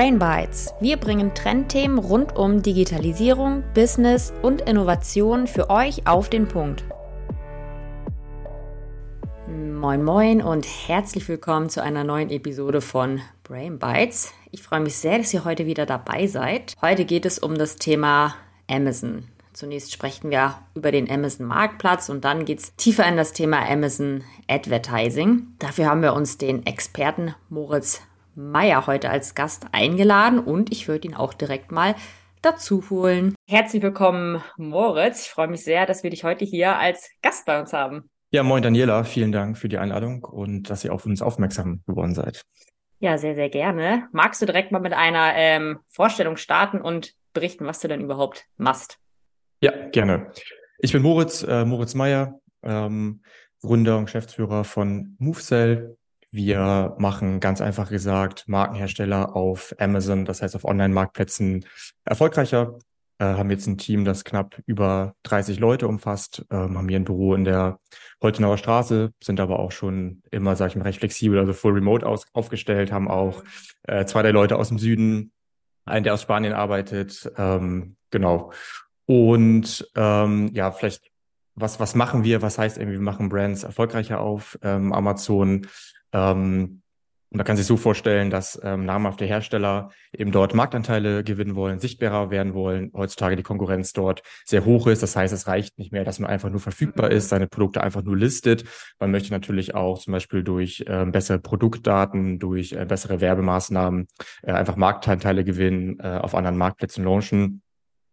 Brain Bites. Wir bringen Trendthemen rund um Digitalisierung, Business und Innovation für euch auf den Punkt. Moin moin und herzlich willkommen zu einer neuen Episode von Brain Bites. Ich freue mich sehr, dass ihr heute wieder dabei seid. Heute geht es um das Thema Amazon. Zunächst sprechen wir über den Amazon Marktplatz und dann geht es tiefer in das Thema Amazon Advertising. Dafür haben wir uns den Experten Moritz Meyer heute als Gast eingeladen und ich würde ihn auch direkt mal dazu holen. Herzlich willkommen, Moritz. Ich freue mich sehr, dass wir dich heute hier als Gast bei uns haben. Ja, moin Daniela, vielen Dank für die Einladung und dass ihr auf uns aufmerksam geworden seid. Ja, sehr, sehr gerne. Magst du direkt mal mit einer ähm, Vorstellung starten und berichten, was du denn überhaupt machst? Ja, gerne. Ich bin Moritz, äh, Moritz Meyer, ähm, Gründer und Geschäftsführer von MoveCell. Wir machen ganz einfach gesagt Markenhersteller auf Amazon, das heißt auf Online-Marktplätzen erfolgreicher. Äh, haben jetzt ein Team, das knapp über 30 Leute umfasst, ähm, haben hier ein Büro in der Holtenauer Straße, sind aber auch schon immer, sage ich mal, recht flexibel, also full remote aus, aufgestellt, haben auch äh, zwei, drei Leute aus dem Süden, einen, der aus Spanien arbeitet, ähm, genau. Und ähm, ja, vielleicht, was, was machen wir? Was heißt irgendwie, wir machen Brands erfolgreicher auf ähm, Amazon? Ähm, und man kann sich so vorstellen, dass ähm, namhafte Hersteller eben dort Marktanteile gewinnen wollen, sichtbarer werden wollen. Heutzutage die Konkurrenz dort sehr hoch ist. Das heißt, es reicht nicht mehr, dass man einfach nur verfügbar ist, seine Produkte einfach nur listet. Man möchte natürlich auch zum Beispiel durch äh, bessere Produktdaten, durch äh, bessere Werbemaßnahmen äh, einfach Marktanteile gewinnen, äh, auf anderen Marktplätzen launchen.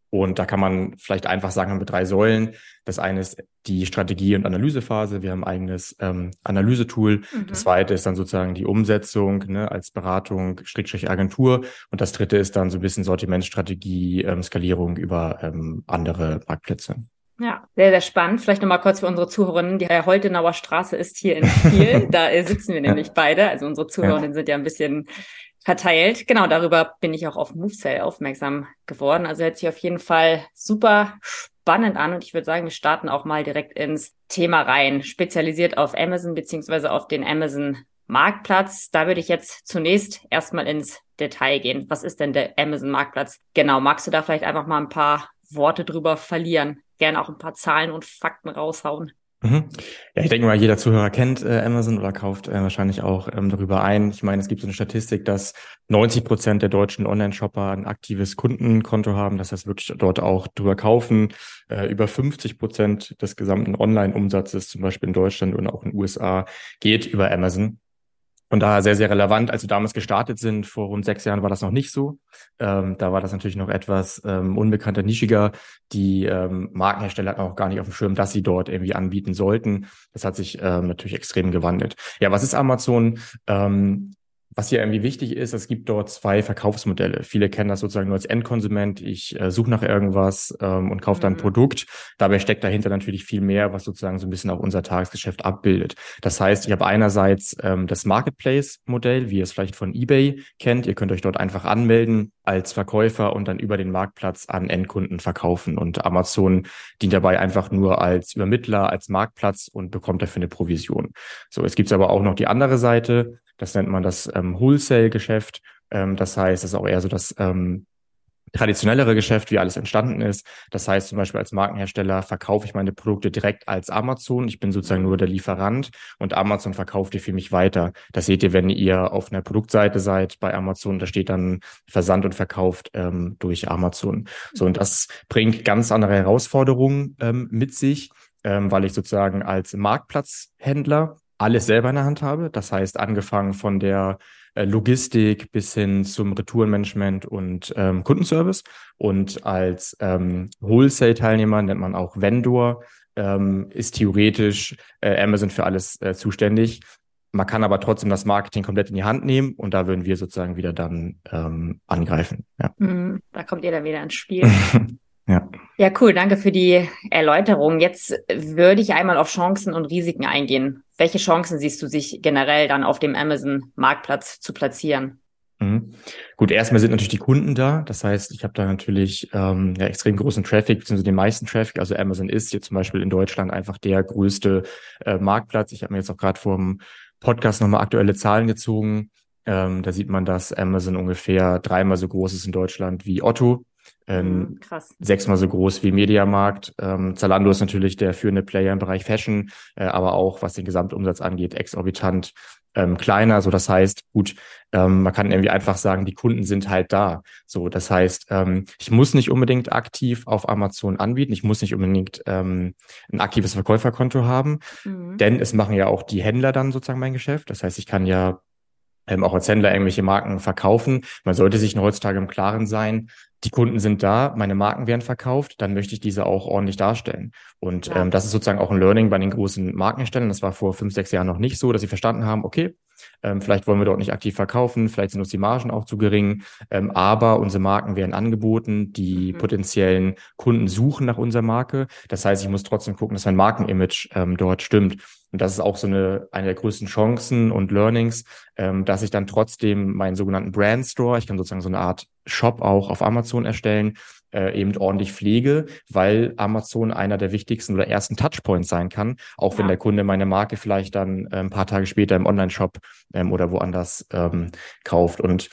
Und da kann man vielleicht einfach sagen, haben wir drei Säulen. Das eine ist die Strategie- und Analysephase. Wir haben ein eigenes ähm, Analysetool. Mhm. Das zweite ist dann sozusagen die Umsetzung ne, als Beratung, Strickstrich Agentur. Und das dritte ist dann so ein bisschen Sortimentstrategie, ähm, Skalierung über ähm, andere Marktplätze. Ja, sehr, sehr spannend. Vielleicht nochmal kurz für unsere Zuhörerinnen. Die Holtenauer Straße ist hier in Kiel. da sitzen wir nämlich beide. Also unsere Zuhörerinnen ja. sind ja ein bisschen verteilt. Genau, darüber bin ich auch auf MoveCell aufmerksam geworden. Also hört sich auf jeden Fall super spannend an und ich würde sagen, wir starten auch mal direkt ins Thema rein, spezialisiert auf Amazon beziehungsweise auf den Amazon Marktplatz. Da würde ich jetzt zunächst erstmal ins Detail gehen. Was ist denn der Amazon Marktplatz? Genau, magst du da vielleicht einfach mal ein paar Worte drüber verlieren? Gerne auch ein paar Zahlen und Fakten raushauen. Mhm. Ja, ich denke mal, jeder Zuhörer kennt äh, Amazon oder kauft äh, wahrscheinlich auch ähm, darüber ein. Ich meine, es gibt so eine Statistik, dass 90 Prozent der deutschen Online-Shopper ein aktives Kundenkonto haben, das heißt wirklich dort auch drüber kaufen. Äh, über 50 Prozent des gesamten Online-Umsatzes, zum Beispiel in Deutschland und auch in den USA, geht über Amazon. Von daher sehr, sehr relevant. Als wir damals gestartet sind, vor rund sechs Jahren, war das noch nicht so. Ähm, da war das natürlich noch etwas ähm, unbekannter, nischiger. Die ähm, Markenhersteller hatten auch gar nicht auf dem Schirm, dass sie dort irgendwie anbieten sollten. Das hat sich ähm, natürlich extrem gewandelt. Ja, was ist Amazon? Was hier irgendwie wichtig ist, es gibt dort zwei Verkaufsmodelle. Viele kennen das sozusagen nur als Endkonsument. Ich äh, suche nach irgendwas ähm, und kaufe dann ein mhm. Produkt. Dabei steckt dahinter natürlich viel mehr, was sozusagen so ein bisschen auch unser Tagesgeschäft abbildet. Das heißt, ich habe einerseits ähm, das Marketplace-Modell, wie ihr es vielleicht von eBay kennt. Ihr könnt euch dort einfach anmelden als Verkäufer und dann über den Marktplatz an Endkunden verkaufen. Und Amazon dient dabei einfach nur als Übermittler, als Marktplatz und bekommt dafür eine Provision. So, es gibt aber auch noch die andere Seite. Das nennt man das ähm, Wholesale-Geschäft. Ähm, das heißt, das ist auch eher so das ähm, traditionellere Geschäft, wie alles entstanden ist. Das heißt zum Beispiel als Markenhersteller verkaufe ich meine Produkte direkt als Amazon. Ich bin sozusagen nur der Lieferant und Amazon verkauft die für mich weiter. Das seht ihr, wenn ihr auf einer Produktseite seid bei Amazon. Da steht dann Versand und verkauft ähm, durch Amazon. So und das bringt ganz andere Herausforderungen ähm, mit sich, ähm, weil ich sozusagen als Marktplatzhändler alles selber in der Hand habe. Das heißt, angefangen von der äh, Logistik bis hin zum Retourenmanagement und ähm, Kundenservice. Und als ähm, Wholesale-Teilnehmer nennt man auch Vendor, ähm, ist theoretisch äh, Amazon für alles äh, zuständig. Man kann aber trotzdem das Marketing komplett in die Hand nehmen und da würden wir sozusagen wieder dann ähm, angreifen. Ja. Mhm, da kommt ihr dann wieder ins Spiel. Ja. Ja, cool. Danke für die Erläuterung. Jetzt würde ich einmal auf Chancen und Risiken eingehen. Welche Chancen siehst du sich generell dann auf dem Amazon-Marktplatz zu platzieren? Mhm. Gut, erstmal sind natürlich die Kunden da. Das heißt, ich habe da natürlich ähm, ja, extrem großen Traffic, beziehungsweise den meisten Traffic. Also Amazon ist jetzt zum Beispiel in Deutschland einfach der größte äh, Marktplatz. Ich habe mir jetzt auch gerade vor dem Podcast nochmal aktuelle Zahlen gezogen. Ähm, da sieht man, dass Amazon ungefähr dreimal so groß ist in Deutschland wie Otto. Ähm, mhm, Krass. sechsmal so groß wie Mediamarkt. Ähm, Zalando ist natürlich der führende Player im Bereich Fashion, äh, aber auch was den Gesamtumsatz angeht, exorbitant ähm, kleiner. So, das heißt, gut, ähm, man kann irgendwie einfach sagen, die Kunden sind halt da. So, das heißt, ähm, ich muss nicht unbedingt aktiv auf Amazon anbieten. Ich muss nicht unbedingt ähm, ein aktives Verkäuferkonto haben, mhm. denn es machen ja auch die Händler dann sozusagen mein Geschäft. Das heißt, ich kann ja ähm, auch als Händler irgendwelche Marken verkaufen. Man sollte sich heutzutage im Klaren sein, die Kunden sind da, meine Marken werden verkauft, dann möchte ich diese auch ordentlich darstellen. Und ja. ähm, das ist sozusagen auch ein Learning bei den großen Markenherstellern. Das war vor fünf, sechs Jahren noch nicht so, dass sie verstanden haben, okay, ähm, vielleicht wollen wir dort nicht aktiv verkaufen, vielleicht sind uns die Margen auch zu gering, ähm, aber unsere Marken werden angeboten, die mhm. potenziellen Kunden suchen nach unserer Marke. Das heißt, ich muss trotzdem gucken, dass mein Markenimage ähm, dort stimmt. Und das ist auch so eine, eine der größten Chancen und Learnings, ähm, dass ich dann trotzdem meinen sogenannten Brand Store, ich kann sozusagen so eine Art Shop auch auf Amazon erstellen, äh, eben ordentlich pflege, weil Amazon einer der wichtigsten oder ersten Touchpoints sein kann, auch ja. wenn der Kunde meine Marke vielleicht dann äh, ein paar Tage später im Online-Shop ähm, oder woanders ähm, kauft. Und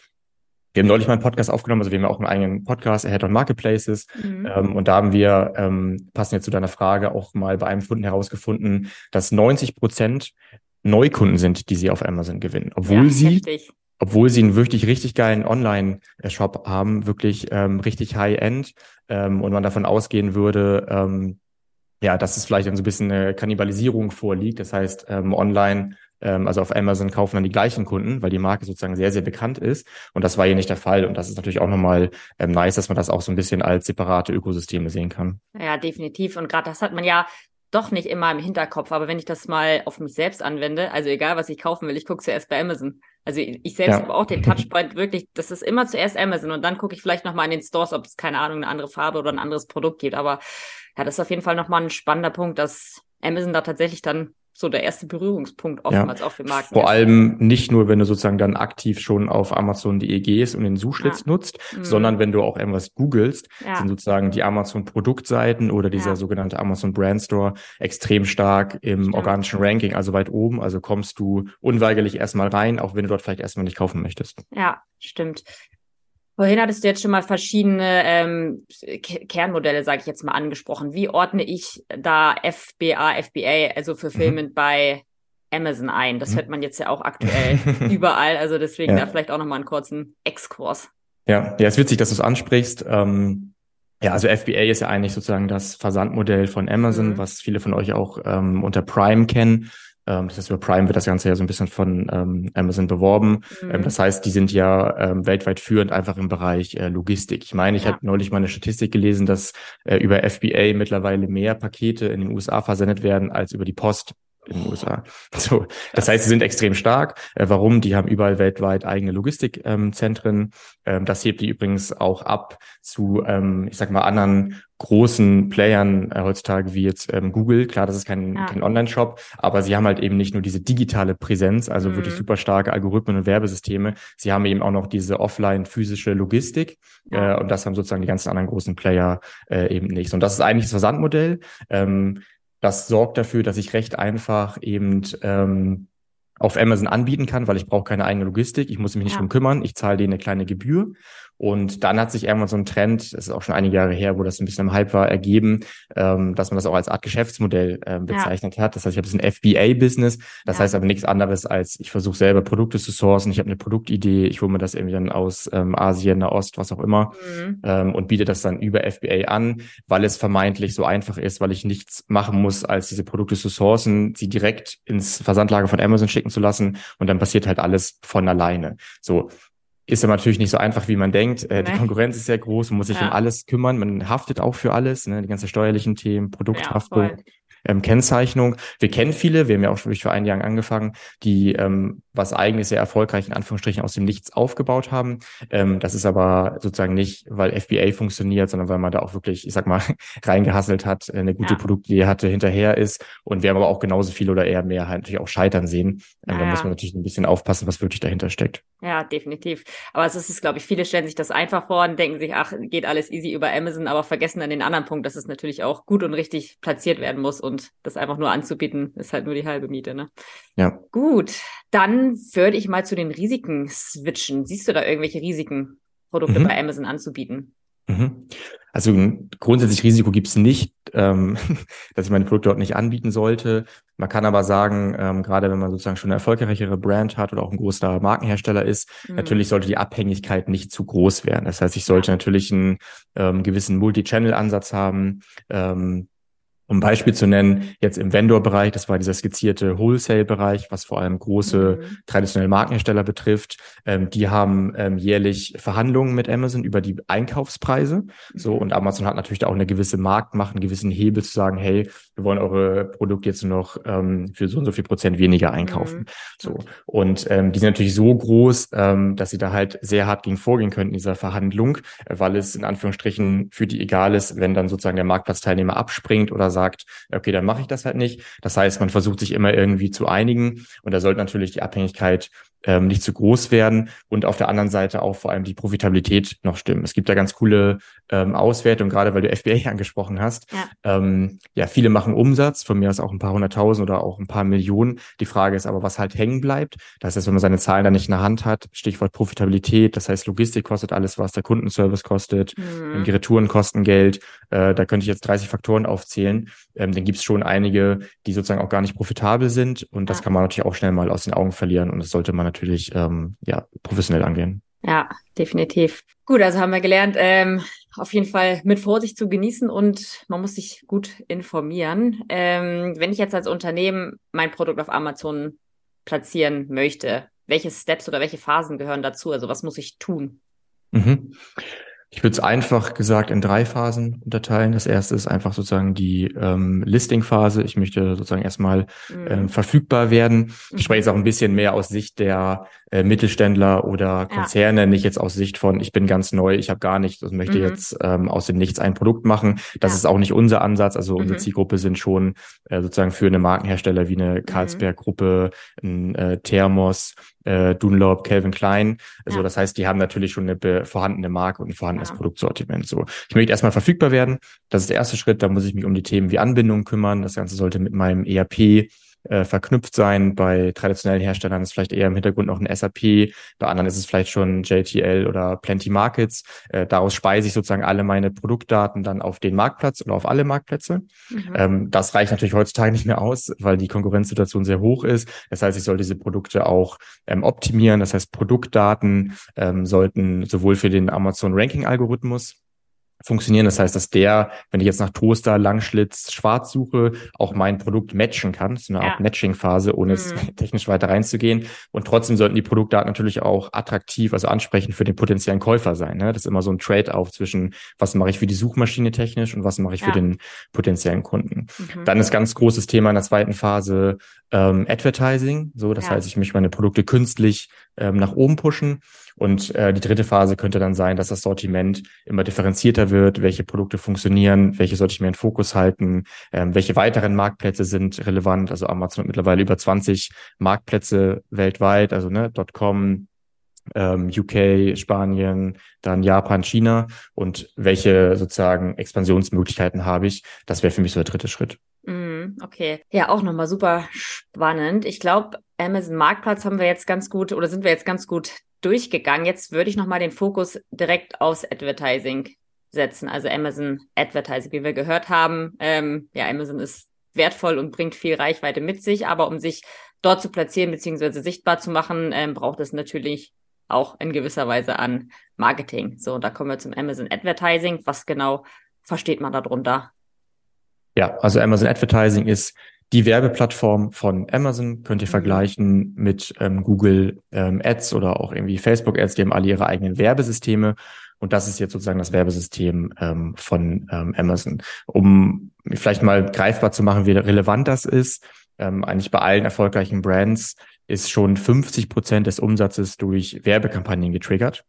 wir haben neulich mal einen Podcast aufgenommen, also wir haben ja auch einen eigenen Podcast, Ahead on Marketplaces. Mhm. Ähm, und da haben wir, ähm, passend jetzt zu deiner Frage, auch mal bei einem Kunden herausgefunden, dass 90 Prozent Neukunden sind, die sie auf Amazon gewinnen, obwohl ja, sie heftig obwohl sie einen wirklich richtig geilen Online-Shop haben, wirklich ähm, richtig High-End ähm, und man davon ausgehen würde, ähm, ja, dass es vielleicht dann so ein bisschen eine Kannibalisierung vorliegt. Das heißt, ähm, online, ähm, also auf Amazon kaufen dann die gleichen Kunden, weil die Marke sozusagen sehr, sehr bekannt ist. Und das war hier nicht der Fall. Und das ist natürlich auch nochmal ähm, nice, dass man das auch so ein bisschen als separate Ökosysteme sehen kann. Ja, definitiv. Und gerade das hat man ja doch nicht immer im Hinterkopf. Aber wenn ich das mal auf mich selbst anwende, also egal was ich kaufen will, ich gucke zuerst bei Amazon. Also ich selbst ja. habe auch den Touchpoint wirklich, das ist immer zuerst Amazon und dann gucke ich vielleicht nochmal in den Stores, ob es keine Ahnung, eine andere Farbe oder ein anderes Produkt gibt. Aber ja, das ist auf jeden Fall nochmal ein spannender Punkt, dass Amazon da tatsächlich dann so der erste Berührungspunkt oftmals ja. auch für Marken. Vor allem nicht nur, wenn du sozusagen dann aktiv schon auf Amazon.de gehst und den Suchschlitz ja. nutzt, mhm. sondern wenn du auch irgendwas googelst, ja. sind sozusagen die Amazon Produktseiten oder dieser sogenannte Amazon Brand Store extrem stark im Stimmt. organischen Ranking, also weit oben. Also kommst du unweigerlich erstmal rein, auch wenn du dort vielleicht erstmal nicht kaufen möchtest. Ja, stimmt. Vorhin hattest du jetzt schon mal verschiedene ähm, Kernmodelle, sage ich jetzt mal, angesprochen. Wie ordne ich da FBA, FBA, also Fulfillment mhm. bei Amazon ein? Das mhm. hört man jetzt ja auch aktuell überall. Also deswegen ja. da vielleicht auch nochmal einen kurzen Exkurs. Ja, ja, ist witzig, dass du es ansprichst. Ähm, ja, also FBA ist ja eigentlich sozusagen das Versandmodell von Amazon, mhm. was viele von euch auch ähm, unter Prime kennen. Ähm, das heißt, über Prime wird das Ganze ja so ein bisschen von ähm, Amazon beworben. Mhm. Ähm, das heißt, die sind ja ähm, weltweit führend einfach im Bereich äh, Logistik. Ich meine, ich ja. habe neulich mal eine Statistik gelesen, dass äh, über FBA mittlerweile mehr Pakete in den USA versendet werden als über die Post in den USA. So, das heißt, sie sind extrem stark. Äh, warum? Die haben überall weltweit eigene Logistikzentren. Ähm, das hebt die übrigens auch ab zu, ähm, ich sag mal, anderen großen Playern äh, heutzutage wie jetzt ähm, Google. Klar, das ist kein, ja. kein Online-Shop, aber sie haben halt eben nicht nur diese digitale Präsenz, also mhm. wirklich super starke Algorithmen und Werbesysteme. Sie haben eben auch noch diese offline physische Logistik ja. äh, und das haben sozusagen die ganzen anderen großen Player äh, eben nicht. Und das ist eigentlich das Versandmodell. Ähm, das sorgt dafür, dass ich recht einfach eben ähm, auf Amazon anbieten kann, weil ich brauche keine eigene Logistik. Ich muss mich nicht ja. drum kümmern. Ich zahle denen eine kleine Gebühr und dann hat sich irgendwann so ein Trend, das ist auch schon einige Jahre her, wo das ein bisschen im Hype war, ergeben, ähm, dass man das auch als Art Geschäftsmodell äh, bezeichnet ja. hat. Das heißt, ich habe ein FBA-Business. Das ja. heißt aber nichts anderes als, ich versuche selber Produkte zu sourcen. Ich habe eine Produktidee, ich hole mir das irgendwie dann aus ähm, Asien, Nahost, was auch immer mhm. ähm, und biete das dann über FBA an, weil es vermeintlich so einfach ist, weil ich nichts machen muss, als diese Produkte zu sourcen, sie direkt ins Versandlager von Amazon schicken zu lassen und dann passiert halt alles von alleine. So, ist aber natürlich nicht so einfach, wie man denkt. Äh, nee. Die Konkurrenz ist sehr groß, man muss sich ja. um alles kümmern, man haftet auch für alles, ne? die ganzen steuerlichen Themen, Produkthaftung. Ja, ähm, Kennzeichnung. Wir kennen viele, wir haben ja auch schon vor einigen Jahren angefangen, die ähm, was eigenes sehr erfolgreich in Anführungsstrichen aus dem Nichts aufgebaut haben. Ähm, das ist aber sozusagen nicht, weil FBA funktioniert, sondern weil man da auch wirklich, ich sag mal, reingehasselt hat, eine gute ja. Produktidee hatte, hinterher ist. Und wir haben aber auch genauso viel oder eher mehr halt natürlich auch scheitern sehen. Ähm, ja, da muss man natürlich ein bisschen aufpassen, was wirklich dahinter steckt. Ja, definitiv. Aber es ist, glaube ich, viele stellen sich das einfach vor und denken sich, ach, geht alles easy über Amazon, aber vergessen dann den anderen Punkt, dass es natürlich auch gut und richtig platziert werden muss und und das einfach nur anzubieten, ist halt nur die halbe Miete. Ne? Ja. Gut, dann würde ich mal zu den Risiken switchen. Siehst du da irgendwelche Risiken, Produkte mhm. bei Amazon anzubieten? Mhm. Also grundsätzlich Risiko gibt es nicht, ähm, dass ich meine Produkte dort nicht anbieten sollte. Man kann aber sagen, ähm, gerade wenn man sozusagen schon eine erfolgreichere Brand hat oder auch ein großer Markenhersteller ist, mhm. natürlich sollte die Abhängigkeit nicht zu groß werden. Das heißt, ich sollte natürlich einen ähm, gewissen Multi-Channel-Ansatz haben. Ähm, um ein Beispiel zu nennen, jetzt im Vendor-Bereich, das war dieser skizzierte Wholesale-Bereich, was vor allem große mhm. traditionelle Markenhersteller betrifft. Ähm, die haben ähm, jährlich Verhandlungen mit Amazon über die Einkaufspreise. So, und Amazon hat natürlich da auch eine gewisse Marktmacht, einen gewissen Hebel zu sagen, hey, wir wollen eure Produkte jetzt nur noch ähm, für so und so viel Prozent weniger einkaufen. Mhm. So. Und ähm, die sind natürlich so groß, ähm, dass sie da halt sehr hart gegen vorgehen könnten in dieser Verhandlung, weil es in Anführungsstrichen für die egal ist, wenn dann sozusagen der Marktplatzteilnehmer abspringt oder sagt, okay, dann mache ich das halt nicht. Das heißt, man versucht sich immer irgendwie zu einigen und da sollte natürlich die Abhängigkeit ähm, nicht zu groß werden und auf der anderen Seite auch vor allem die Profitabilität noch stimmen. Es gibt da ganz coole ähm, Auswertungen, gerade weil du FBA angesprochen hast. Ja. Ähm, ja, viele machen Umsatz, von mir aus auch ein paar hunderttausend oder auch ein paar Millionen. Die Frage ist aber, was halt hängen bleibt. Das heißt, wenn man seine Zahlen dann nicht in der Hand hat, Stichwort Profitabilität, das heißt, Logistik kostet alles, was der Kundenservice kostet, mhm. die Retouren kosten Geld. Äh, da könnte ich jetzt 30 Faktoren aufzählen. Ähm, dann gibt es schon einige, die sozusagen auch gar nicht profitabel sind und das ja. kann man natürlich auch schnell mal aus den Augen verlieren und das sollte man natürlich ähm, ja, professionell angehen. Ja, definitiv. Gut, also haben wir gelernt, ähm, auf jeden Fall mit Vorsicht zu genießen und man muss sich gut informieren. Ähm, wenn ich jetzt als Unternehmen mein Produkt auf Amazon platzieren möchte, welche Steps oder welche Phasen gehören dazu? Also was muss ich tun? Mhm. Ich würde es einfach gesagt in drei Phasen unterteilen. Das erste ist einfach sozusagen die ähm, Listing-Phase. Ich möchte sozusagen erstmal mhm. ähm, verfügbar werden. Ich spreche jetzt auch ein bisschen mehr aus Sicht der äh, Mittelständler oder Konzerne, ja. nicht jetzt aus Sicht von, ich bin ganz neu, ich habe gar nichts und möchte mhm. jetzt ähm, aus dem Nichts ein Produkt machen. Das ja. ist auch nicht unser Ansatz. Also unsere mhm. Zielgruppe sind schon äh, sozusagen für eine Markenhersteller wie eine mhm. Carlsberg-Gruppe, ein äh, Thermos, äh, Dunlop, Calvin Klein. Also ja. das heißt, die haben natürlich schon eine vorhandene Marke und ein vorhandenes ja. Produktsortiment. So, ich möchte erstmal verfügbar werden. Das ist der erste Schritt. Da muss ich mich um die Themen wie Anbindung kümmern. Das Ganze sollte mit meinem ERP äh, verknüpft sein. Bei traditionellen Herstellern ist vielleicht eher im Hintergrund noch ein SAP, bei anderen ist es vielleicht schon JTL oder Plenty Markets. Äh, daraus speise ich sozusagen alle meine Produktdaten dann auf den Marktplatz oder auf alle Marktplätze. Mhm. Ähm, das reicht natürlich heutzutage nicht mehr aus, weil die Konkurrenzsituation sehr hoch ist. Das heißt, ich soll diese Produkte auch ähm, optimieren. Das heißt, Produktdaten ähm, sollten sowohl für den Amazon Ranking Algorithmus funktionieren. Das heißt, dass der, wenn ich jetzt nach Toaster, Langschlitz, Schwarz suche, auch mein Produkt matchen kann. Das ist eine Art ja. Matching-Phase, ohne es mhm. technisch weiter reinzugehen. Und trotzdem sollten die Produktdaten natürlich auch attraktiv, also ansprechend für den potenziellen Käufer sein. Ne? Das ist immer so ein Trade-off zwischen, was mache ich für die Suchmaschine technisch und was mache ich ja. für den potenziellen Kunden. Mhm. Dann ist ganz großes Thema in der zweiten Phase ähm, Advertising. So, das ja. heißt, ich möchte meine Produkte künstlich ähm, nach oben pushen. Und äh, die dritte Phase könnte dann sein, dass das Sortiment immer differenzierter wird, welche Produkte funktionieren, welche sollte ich mir in Fokus halten, ähm, welche weiteren Marktplätze sind relevant. Also Amazon hat mittlerweile über 20 Marktplätze weltweit, also ne, .com, ähm, UK, Spanien, dann Japan, China und welche sozusagen Expansionsmöglichkeiten habe ich. Das wäre für mich so der dritte Schritt. Mm, okay. Ja, auch nochmal super spannend. Ich glaube, Amazon Marktplatz haben wir jetzt ganz gut oder sind wir jetzt ganz gut durchgegangen. Jetzt würde ich nochmal den Fokus direkt aufs Advertising setzen, also Amazon Advertising, wie wir gehört haben. Ähm, ja, Amazon ist wertvoll und bringt viel Reichweite mit sich, aber um sich dort zu platzieren bzw. sichtbar zu machen, ähm, braucht es natürlich auch in gewisser Weise an Marketing. So, da kommen wir zum Amazon Advertising. Was genau versteht man darunter? Ja, also Amazon Advertising ist die Werbeplattform von Amazon könnt ihr mhm. vergleichen mit ähm, Google ähm, Ads oder auch irgendwie Facebook Ads. Die haben alle ihre eigenen Werbesysteme. Und das ist jetzt sozusagen das Werbesystem ähm, von ähm, Amazon. Um vielleicht mal greifbar zu machen, wie relevant das ist, ähm, eigentlich bei allen erfolgreichen Brands ist schon 50 Prozent des Umsatzes durch Werbekampagnen getriggert.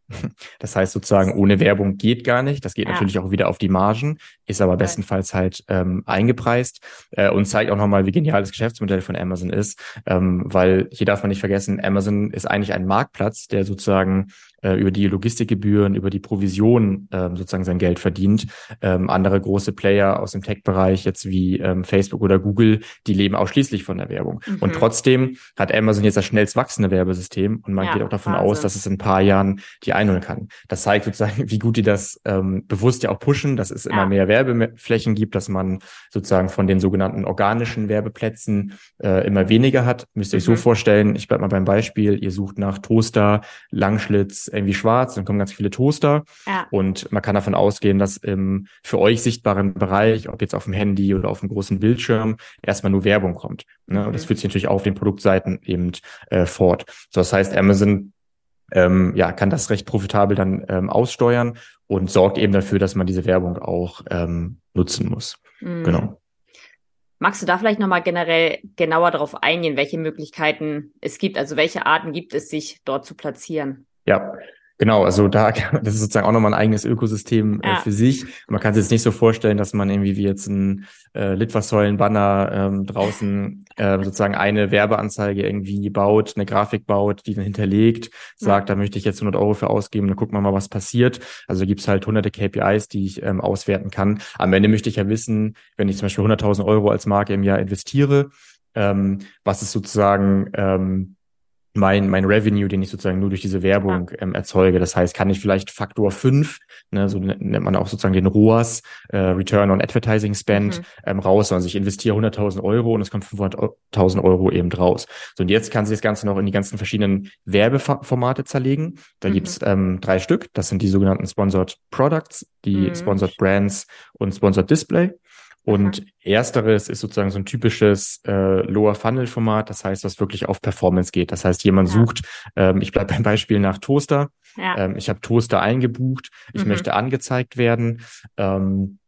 Das heißt sozusagen, ohne Werbung geht gar nicht. Das geht ja. natürlich auch wieder auf die Margen, ist aber bestenfalls halt ähm, eingepreist äh, und zeigt auch nochmal, wie genial das Geschäftsmodell von Amazon ist, ähm, weil hier darf man nicht vergessen, Amazon ist eigentlich ein Marktplatz, der sozusagen äh, über die Logistikgebühren, über die Provision äh, sozusagen sein Geld verdient. Ähm, andere große Player aus dem Tech-Bereich, jetzt wie ähm, Facebook oder Google, die leben ausschließlich von der Werbung. Mhm. Und trotzdem hat Amazon jetzt das schnellst wachsende Werbesystem und man ja, geht auch davon Wahnsinn. aus, dass es in ein paar Jahren die einholen kann. Das zeigt sozusagen, wie gut die das ähm, bewusst ja auch pushen, dass es immer ja. mehr Werbeflächen gibt, dass man sozusagen von den sogenannten organischen Werbeplätzen äh, immer weniger hat. Müsst ihr euch mhm. so vorstellen, ich bleib mal beim Beispiel, ihr sucht nach Toaster, Langschlitz, irgendwie schwarz, dann kommen ganz viele Toaster ja. und man kann davon ausgehen, dass im für euch sichtbaren Bereich, ob jetzt auf dem Handy oder auf dem großen Bildschirm, erstmal nur Werbung kommt. Ne? Mhm. Und das mhm. führt sich natürlich auch auf den Produktseiten eben äh, fort. So, das heißt, Amazon ähm, ja, kann das recht profitabel dann ähm, aussteuern und sorgt eben dafür, dass man diese Werbung auch ähm, nutzen muss. Mhm. Genau. Magst du da vielleicht nochmal generell genauer darauf eingehen, welche Möglichkeiten es gibt? Also welche Arten gibt es, sich dort zu platzieren? Ja, Genau, also da, das ist sozusagen auch nochmal ein eigenes Ökosystem äh, ja. äh, für sich. Man kann sich jetzt nicht so vorstellen, dass man irgendwie wie jetzt ein äh, Litfaßsäulen-Banner ähm, draußen äh, sozusagen eine Werbeanzeige irgendwie baut, eine Grafik baut, die dann hinterlegt, sagt, ja. da möchte ich jetzt 100 Euro für ausgeben, dann gucken wir mal, was passiert. Also gibt's halt hunderte KPIs, die ich ähm, auswerten kann. Am Ende möchte ich ja wissen, wenn ich zum Beispiel 100.000 Euro als Marke im Jahr investiere, ähm, was ist sozusagen ähm, mein, mein Revenue, den ich sozusagen nur durch diese Werbung ähm, erzeuge. Das heißt, kann ich vielleicht Faktor 5, ne, so nennt man auch sozusagen den ROAS, äh, Return on Advertising Spend, mhm. ähm, raus. Also ich investiere 100.000 Euro und es kommt 500.000 Euro eben raus. So, und jetzt kann sich das Ganze noch in die ganzen verschiedenen Werbeformate zerlegen. Da mhm. gibt's ähm, drei Stück. Das sind die sogenannten Sponsored Products, die mhm. Sponsored Brands und Sponsored Display. Und mhm. ersteres ist sozusagen so ein typisches äh, Lower Funnel Format, das heißt, was wirklich auf Performance geht. Das heißt, jemand ja. sucht, ähm, ich bleibe beim Beispiel nach Toaster. Ja. Ähm, ich habe Toaster eingebucht, ich mhm. möchte angezeigt werden. Ähm,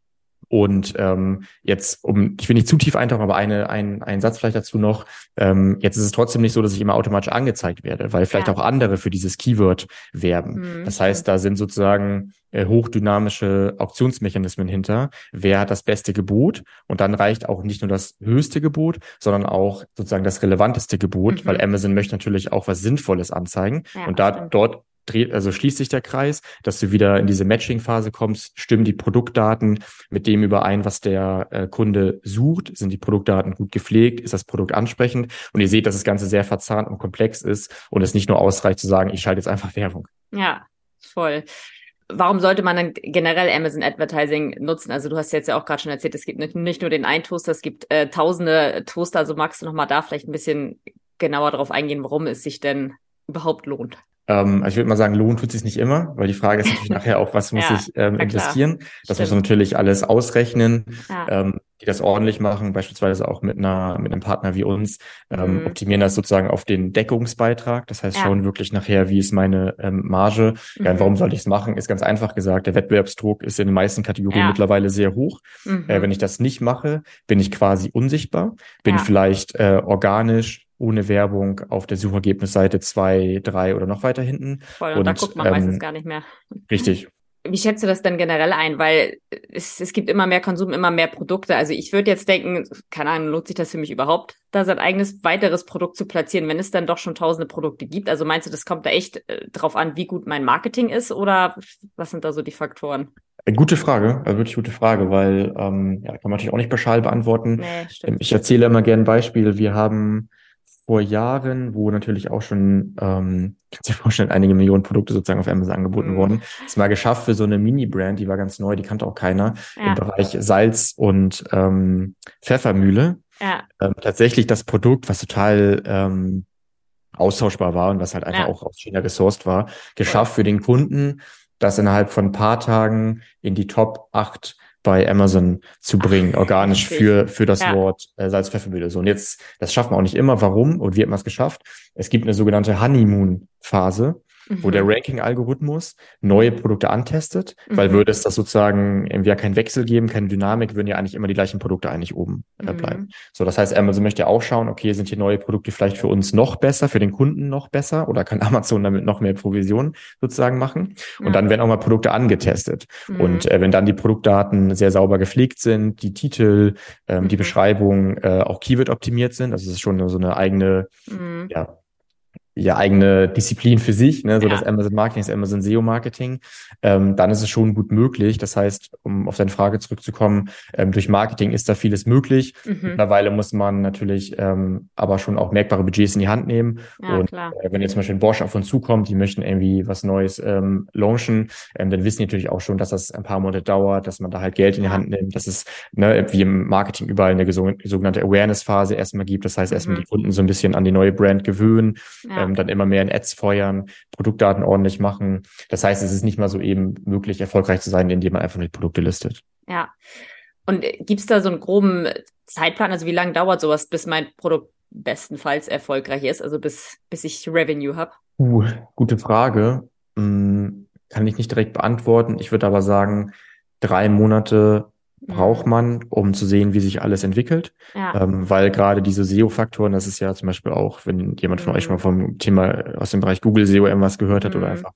und ähm, jetzt, um, ich will nicht zu tief eintauchen, aber eine, ein, ein Satz vielleicht dazu noch. Ähm, jetzt ist es trotzdem nicht so, dass ich immer automatisch angezeigt werde, weil vielleicht ja. auch andere für dieses Keyword werben. Mhm. Das heißt, da sind sozusagen äh, hochdynamische Auktionsmechanismen hinter. Wer hat das beste Gebot? Und dann reicht auch nicht nur das höchste Gebot, sondern auch sozusagen das relevanteste Gebot, mhm. weil Amazon möchte natürlich auch was Sinnvolles anzeigen. Ja, und da stimmt. dort dreht, also schließt sich der Kreis, dass du wieder in diese Matching-Phase kommst, stimmen die Produktdaten mit dem überein, was der äh, Kunde sucht, sind die Produktdaten gut gepflegt, ist das Produkt ansprechend und ihr seht, dass das Ganze sehr verzahnt und komplex ist und es nicht nur ausreicht zu sagen, ich schalte jetzt einfach Werbung. Ja, voll. Warum sollte man dann generell Amazon Advertising nutzen? Also du hast jetzt ja auch gerade schon erzählt, es gibt nicht nur den einen Toaster, es gibt äh, tausende Toaster. Also magst du noch mal da vielleicht ein bisschen genauer darauf eingehen, warum es sich denn überhaupt lohnt? Ähm, also ich würde mal sagen, Lohn tut sich nicht immer, weil die Frage ist natürlich nachher auch, was muss ja, ich ähm, investieren? Das Stimmt. muss man natürlich alles ausrechnen, ja. ähm, die das ordentlich machen, beispielsweise auch mit einer mit einem Partner wie uns, ähm, mhm. optimieren das sozusagen auf den Deckungsbeitrag. Das heißt, ja. schauen wirklich nachher, wie ist meine ähm, Marge. Mhm. Ja, und warum sollte ich es machen? Ist ganz einfach gesagt, der Wettbewerbsdruck ist in den meisten Kategorien mittlerweile sehr hoch. Mhm. Äh, wenn ich das nicht mache, bin ich quasi unsichtbar, bin vielleicht äh, organisch ohne Werbung auf der Suchergebnisseite zwei, drei oder noch weiter hinten. Voll, und, und da guckt man ähm, meistens gar nicht mehr. Richtig. Wie schätzt du das denn generell ein? Weil es, es gibt immer mehr Konsum, immer mehr Produkte. Also ich würde jetzt denken, keine Ahnung, lohnt sich das für mich überhaupt, da sein eigenes weiteres Produkt zu platzieren, wenn es dann doch schon tausende Produkte gibt? Also meinst du, das kommt da echt äh, drauf an, wie gut mein Marketing ist oder was sind da so die Faktoren? Äh, gute Frage, also wirklich gute Frage, weil ähm, ja, kann man natürlich auch nicht pauschal beantworten. Nee, stimmt. Ich erzähle immer gerne ein Beispiel. Wir haben vor Jahren, wo natürlich auch schon, ähm, kannst dir vorstellen, einige Millionen Produkte sozusagen auf Amazon angeboten mhm. wurden, es mal geschafft für so eine Mini-Brand, die war ganz neu, die kannte auch keiner, ja. im Bereich Salz und ähm, Pfeffermühle. Ja. Ähm, tatsächlich das Produkt, was total ähm, austauschbar war und was halt einfach ja. auch aus China gesourced war, geschafft für den Kunden, das innerhalb von ein paar Tagen in die Top 8 bei Amazon zu bringen, Ach, organisch für, für das ja. Wort äh, Salz-Pfeffermühle. So, und jetzt, das schaffen wir auch nicht immer. Warum? Und wie hat man es geschafft? Es gibt eine sogenannte Honeymoon-Phase mhm. wo der mhm. Ranking-Algorithmus neue Produkte antestet, mhm. weil würde es das sozusagen irgendwie ja keinen Wechsel geben, keine Dynamik, würden ja eigentlich immer die gleichen Produkte eigentlich oben äh, bleiben. Mhm. So, das heißt, Amazon möchte auch schauen, okay, sind hier neue Produkte vielleicht für uns noch besser, für den Kunden noch besser oder kann Amazon damit noch mehr Provision sozusagen machen? Und ja. dann werden auch mal Produkte angetestet. Mhm. Und äh, wenn dann die Produktdaten sehr sauber gepflegt sind, die Titel, ähm, die mhm. Beschreibung äh, auch Keyword optimiert sind, also es ist schon so eine eigene, ja, ja eigene Disziplin für sich, ne? so ja. das Amazon Marketing, das Amazon SEO Marketing, ähm, dann ist es schon gut möglich. Das heißt, um auf deine Frage zurückzukommen, ähm, durch Marketing ist da vieles möglich. Mhm. Mittlerweile muss man natürlich ähm, aber schon auch merkbare Budgets in die Hand nehmen. Ja, und äh, wenn jetzt zum Beispiel Bosch auf uns zukommt, die möchten irgendwie was Neues ähm, launchen, ähm, dann wissen die natürlich auch schon, dass das ein paar Monate dauert, dass man da halt Geld in die Hand nimmt, dass es ne, wie im Marketing überall eine sogenannte Awareness-Phase erstmal gibt. Das heißt, erstmal mhm. die Kunden so ein bisschen an die neue Brand gewöhnen. Ja ähm, dann immer mehr in Ads feuern, Produktdaten ordentlich machen. Das heißt, es ist nicht mal so eben möglich, erfolgreich zu sein, indem man einfach nur die Produkte listet. Ja. Und gibt es da so einen groben Zeitplan? Also wie lange dauert sowas, bis mein Produkt bestenfalls erfolgreich ist, also bis, bis ich Revenue habe? Uh, gute Frage. Hm, kann ich nicht direkt beantworten. Ich würde aber sagen, drei Monate braucht mhm. man, um zu sehen, wie sich alles entwickelt. Ja. Ähm, weil gerade diese SEO-Faktoren, das ist ja zum Beispiel auch, wenn jemand von mhm. euch mal vom Thema aus dem Bereich Google SEO irgendwas gehört hat mhm. oder einfach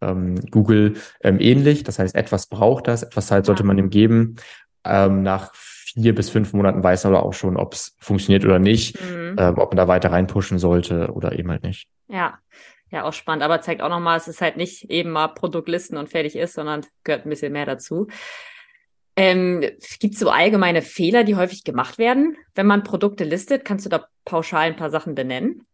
ähm, Google ähm, ähnlich. Das heißt, etwas braucht das, etwas Zeit sollte ja. man ihm geben. Ähm, nach vier bis fünf Monaten weiß man aber auch schon, ob es funktioniert oder nicht, mhm. ähm, ob man da weiter reinpushen sollte oder eben halt nicht. Ja. Ja, auch spannend, aber zeigt auch nochmal, es ist halt nicht eben mal Produktlisten und fertig ist, sondern gehört ein bisschen mehr dazu. Ähm, Gibt es so allgemeine Fehler, die häufig gemacht werden, wenn man Produkte listet? Kannst du da pauschal ein paar Sachen benennen?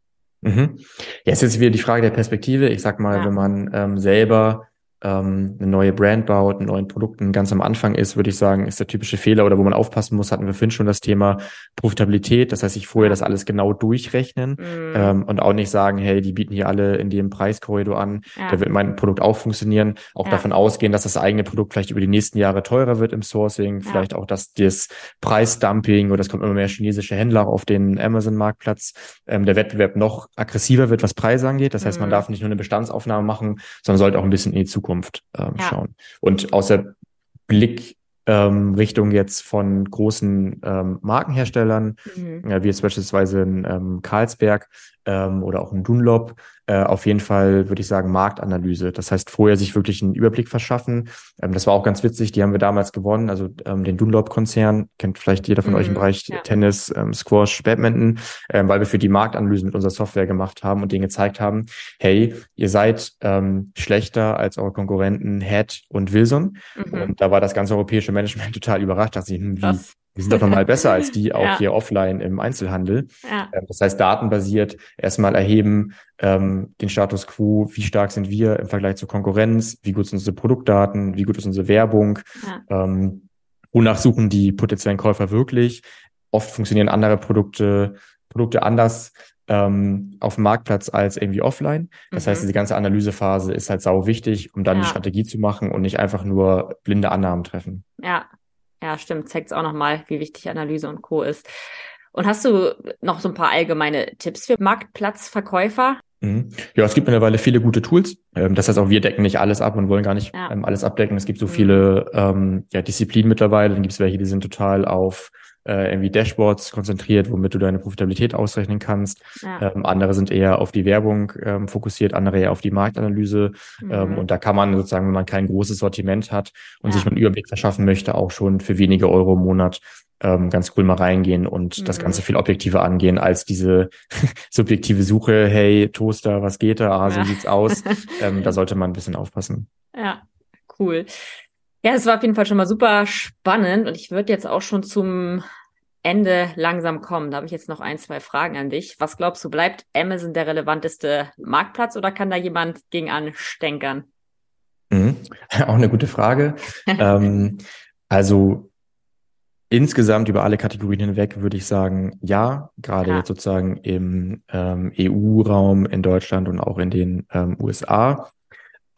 Mhm. Ja, ist jetzt wieder die Frage der Perspektive. Ich sag mal, ja. wenn man ähm, selber ähm, eine neue Brand baut, einen neuen Produkten ganz am Anfang ist, würde ich sagen, ist der typische Fehler oder wo man aufpassen muss, hatten wir vorhin schon das Thema Profitabilität. Das heißt, ich vorher das alles genau durchrechnen mhm. ähm, und auch nicht sagen, hey, die bieten hier alle in dem Preiskorridor an, ja. da wird mein Produkt auch funktionieren. Auch ja. davon ausgehen, dass das eigene Produkt vielleicht über die nächsten Jahre teurer wird im Sourcing, ja. vielleicht auch, dass das Preisdumping oder es kommt immer mehr chinesische Händler auf den Amazon-Marktplatz, ähm, der Wettbewerb noch aggressiver wird, was Preise angeht. Das heißt, man mhm. darf nicht nur eine Bestandsaufnahme machen, sondern sollte auch ein bisschen in die Zukunft Zukunft ähm, ja. schauen. Und außer Blick ähm, Richtung jetzt von großen ähm, Markenherstellern, mhm. ja, wie jetzt beispielsweise in ähm, Carlsberg ähm, oder auch in Dunlop, äh, auf jeden Fall würde ich sagen Marktanalyse. Das heißt, vorher sich wirklich einen Überblick verschaffen. Ähm, das war auch ganz witzig, die haben wir damals gewonnen, also ähm, den Dunlop-Konzern, kennt vielleicht jeder von mhm, euch im Bereich ja. Tennis, Squash, Badminton, ähm, weil wir für die Marktanalyse mit unserer Software gemacht haben und denen gezeigt haben, hey, ihr seid schlechter als eure Konkurrenten Head und Wilson. Mhm. Und da war das ganze europäische Management total überrascht, dass sie, hm, wie, wir sind doch nochmal besser als die auch ja. hier offline im Einzelhandel. Ja. Ähm, das heißt, datenbasiert erstmal erheben, ähm, den Status quo, wie stark sind wir im Vergleich zur Konkurrenz, wie gut sind unsere Produktdaten, wie gut ist unsere Werbung, ja. ähm, wonach suchen die potenziellen Käufer wirklich. Oft funktionieren andere Produkte, Produkte anders ähm, auf dem Marktplatz als irgendwie offline. Das mhm. heißt, diese ganze Analysephase ist halt sau wichtig, um dann ja. die Strategie zu machen und nicht einfach nur blinde Annahmen treffen. Ja, ja, stimmt. Zeigt es auch nochmal, wie wichtig Analyse und Co. ist. Und hast du noch so ein paar allgemeine Tipps für Marktplatzverkäufer? Mhm. Ja, es gibt mittlerweile viele gute Tools. Ähm, das heißt auch, wir decken nicht alles ab und wollen gar nicht ja. Ähm, alles abdecken. Es gibt so mhm. viele ähm, ja, Disziplinen mittlerweile. Dann gibt es welche, die sind total auf äh, irgendwie Dashboards konzentriert, womit du deine Profitabilität ausrechnen kannst. Ja. Ähm, andere sind eher auf die Werbung ähm, fokussiert, andere eher auf die Marktanalyse. Mhm. Ähm, und da kann man sozusagen, wenn man kein großes Sortiment hat und ja. sich einen Überblick verschaffen möchte, auch schon für wenige Euro im Monat ähm, ganz cool mal reingehen und mhm. das Ganze viel objektiver angehen als diese subjektive Suche, hey, Toaster, was geht da? Ah, so ja. sieht's aus. ähm, da sollte man ein bisschen aufpassen. Ja, cool. Ja, es war auf jeden Fall schon mal super spannend und ich würde jetzt auch schon zum Ende langsam kommen. Da habe ich jetzt noch ein, zwei Fragen an dich. Was glaubst du, bleibt Amazon der relevanteste Marktplatz oder kann da jemand gegen anstänkern? Mhm. Auch eine gute Frage. ähm, also insgesamt über alle Kategorien hinweg würde ich sagen, ja, gerade ja. jetzt sozusagen im ähm, EU-Raum in Deutschland und auch in den ähm, USA.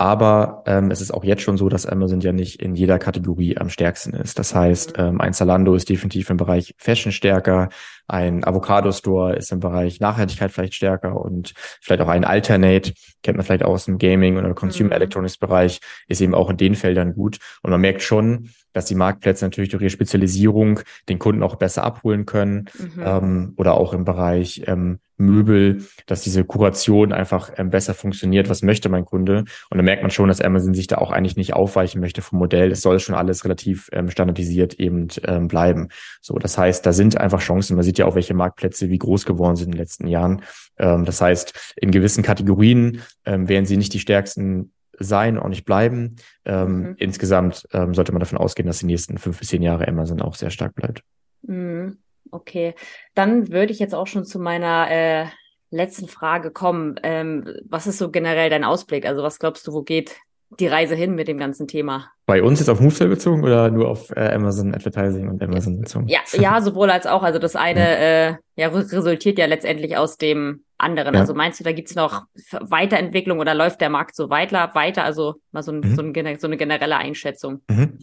Aber ähm, es ist auch jetzt schon so, dass Amazon ja nicht in jeder Kategorie am stärksten ist. Das heißt, mhm. ähm, ein Zalando ist definitiv im Bereich Fashion stärker, ein Avocado Store ist im Bereich Nachhaltigkeit vielleicht stärker und vielleicht auch ein Alternate, kennt man vielleicht aus dem Gaming oder Consumer mhm. Electronics Bereich, ist eben auch in den Feldern gut. Und man merkt schon, dass die Marktplätze natürlich durch ihre Spezialisierung den Kunden auch besser abholen können mhm. ähm, oder auch im Bereich ähm, Möbel, dass diese Kuration einfach ähm, besser funktioniert. Was möchte mein Kunde? Und da merkt man schon, dass Amazon sich da auch eigentlich nicht aufweichen möchte vom Modell. Es soll schon alles relativ ähm, standardisiert eben ähm, bleiben. So, das heißt, da sind einfach Chancen. Man sieht ja auch, welche Marktplätze wie groß geworden sind in den letzten Jahren. Ähm, das heißt, in gewissen Kategorien ähm, werden sie nicht die stärksten sein, auch nicht bleiben. Ähm, mhm. Insgesamt ähm, sollte man davon ausgehen, dass die nächsten fünf bis zehn Jahre Amazon auch sehr stark bleibt. Mhm. Okay, dann würde ich jetzt auch schon zu meiner äh, letzten Frage kommen. Ähm, was ist so generell dein Ausblick? Also was glaubst du, wo geht die Reise hin mit dem ganzen Thema? Bei uns jetzt auf MoveSell bezogen oder nur auf äh, Amazon Advertising und Amazon bezogen? Ja, ja, sowohl als auch. Also das eine ja. Äh, ja, resultiert ja letztendlich aus dem anderen. Ja. Also meinst du, da gibt's noch Weiterentwicklung oder läuft der Markt so weiter? weiter? Also mal so, ein, mhm. so, ein, so eine generelle Einschätzung. Mhm.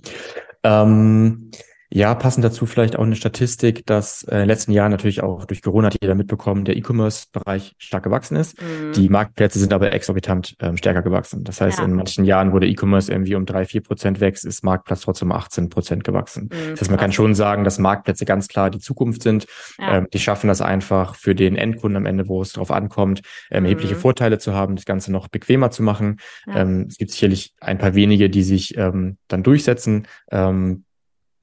Ähm, ja, passend dazu vielleicht auch eine Statistik, dass äh, in den letzten Jahren natürlich auch durch Corona hat jeder mitbekommen, der E-Commerce-Bereich stark gewachsen ist. Mhm. Die Marktplätze sind aber exorbitant ähm, stärker gewachsen. Das heißt, ja. in manchen Jahren, wo der E-Commerce irgendwie um drei, vier Prozent wächst, ist Marktplatz trotzdem um 18 Prozent gewachsen. Mhm, das heißt, man kann schon sagen, dass Marktplätze ganz klar die Zukunft sind. Ja. Ähm, die schaffen das einfach für den Endkunden am Ende, wo es darauf ankommt, ähm, mhm. erhebliche Vorteile zu haben, das Ganze noch bequemer zu machen. Ja. Ähm, es gibt sicherlich ein paar wenige, die sich ähm, dann durchsetzen. Ähm,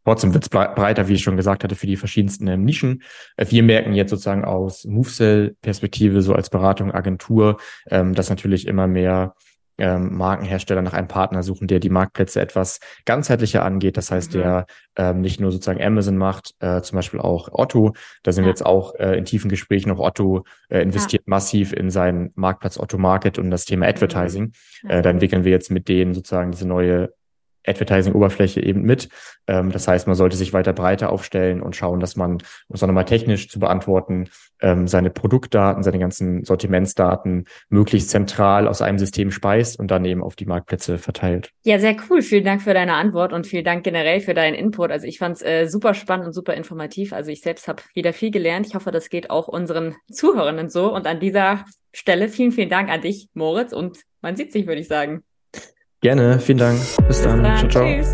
Trotzdem wird es breiter, wie ich schon gesagt hatte, für die verschiedensten ähm, Nischen. Äh, wir merken jetzt sozusagen aus MoveSell-Perspektive, so als Beratung, Agentur, ähm, dass natürlich immer mehr ähm, Markenhersteller nach einem Partner suchen, der die Marktplätze etwas ganzheitlicher angeht. Das heißt, mhm. der ähm, nicht nur sozusagen Amazon macht, äh, zum Beispiel auch Otto. Da sind ja. wir jetzt auch äh, in tiefen Gesprächen. Auch Otto äh, investiert ja. massiv in seinen Marktplatz Otto Market und das Thema Advertising. Mhm. Ja. Äh, da entwickeln wir jetzt mit denen sozusagen diese neue Advertising-Oberfläche eben mit. Ähm, das heißt, man sollte sich weiter breiter aufstellen und schauen, dass man, um es auch nochmal technisch zu beantworten, ähm, seine Produktdaten, seine ganzen Sortimentsdaten möglichst zentral aus einem System speist und dann eben auf die Marktplätze verteilt. Ja, sehr cool. Vielen Dank für deine Antwort und vielen Dank generell für deinen Input. Also ich fand es äh, super spannend und super informativ. Also ich selbst habe wieder viel gelernt. Ich hoffe, das geht auch unseren Zuhörenden so. Und an dieser Stelle vielen, vielen Dank an dich, Moritz. Und man sieht sich, würde ich sagen. Gerne, vielen Dank. Bis, Bis dann. dann. Ciao, ciao. Tschüss.